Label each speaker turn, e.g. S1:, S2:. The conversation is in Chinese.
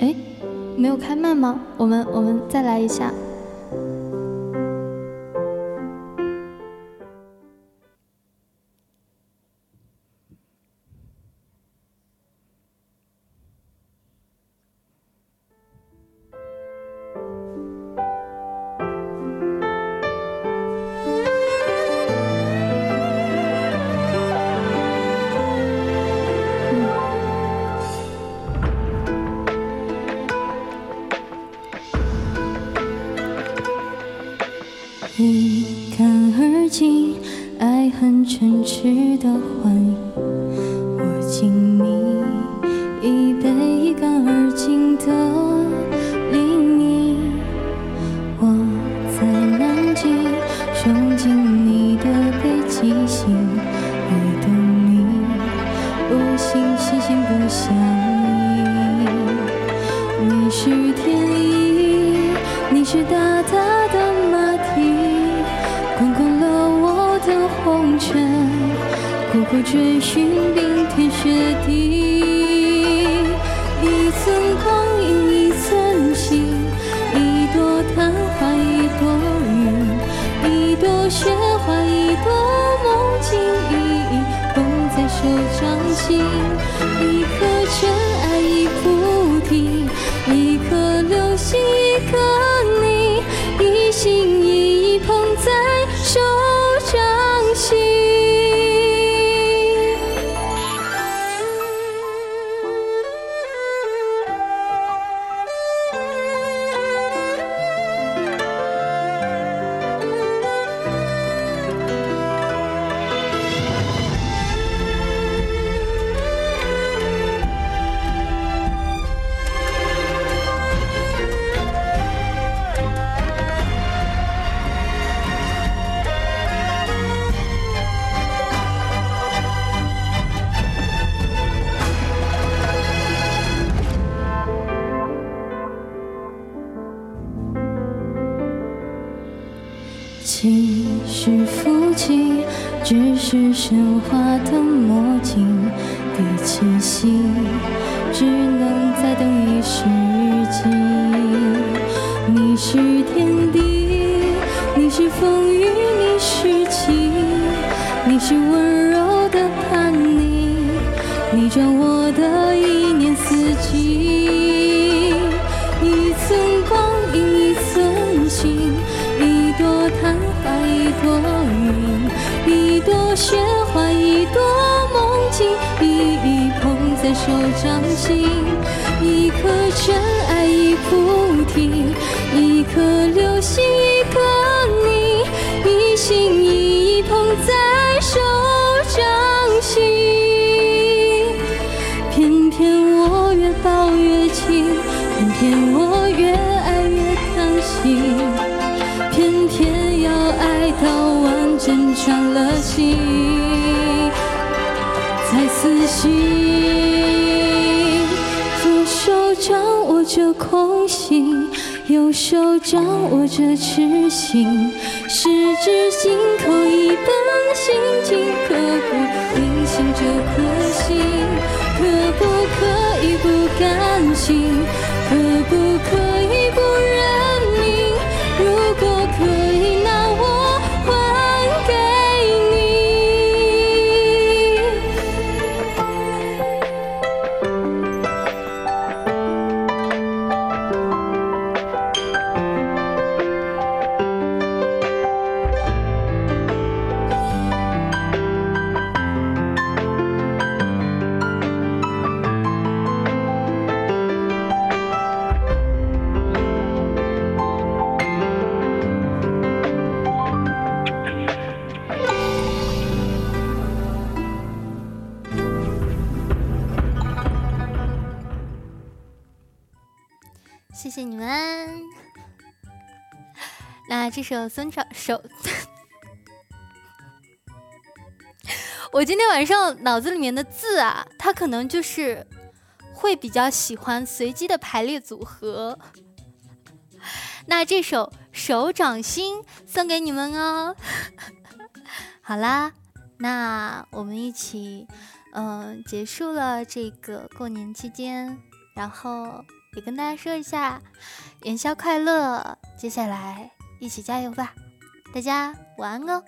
S1: 哎没有开麦吗？我们我们再来一下。一干而尽，爱恨嗔痴的幻影。我敬你一杯一干而尽的黎明。我在南极憧憬你的北极星，我等你，不信星星不相依。你是天意，你是大大的。不追寻冰天雪地一寸光阴一寸心一朵昙花一朵云一朵雪花一朵梦境一一捧在手掌心一颗尘埃情是父亲，只是神话的魔镜。第七夕，只能再等一世纪。你是天地，你是风雨，你是情，你是温柔的叛逆，你转我的一年四季。一寸光阴，一寸心，一朵昙。花一朵云，一朵雪花，一朵梦境，一一捧在手掌心，一颗尘埃，一菩提，一颗流星，一个你，一心一意捧在手掌心。偏偏我越抱越紧，偏偏。转了心，再次心，左手掌握着空心，右手掌握着痴心，十指紧扣一。谢谢你们。那这首孙掌手 我今天晚上脑子里面的字啊他可能就是会比较喜欢随机的排列组合。那这首手掌心送给你们哦。好啦那我们一起嗯结束了这个过年期间然后也跟大家说一下元宵快乐。接下来一起加油吧，大家晚安哦。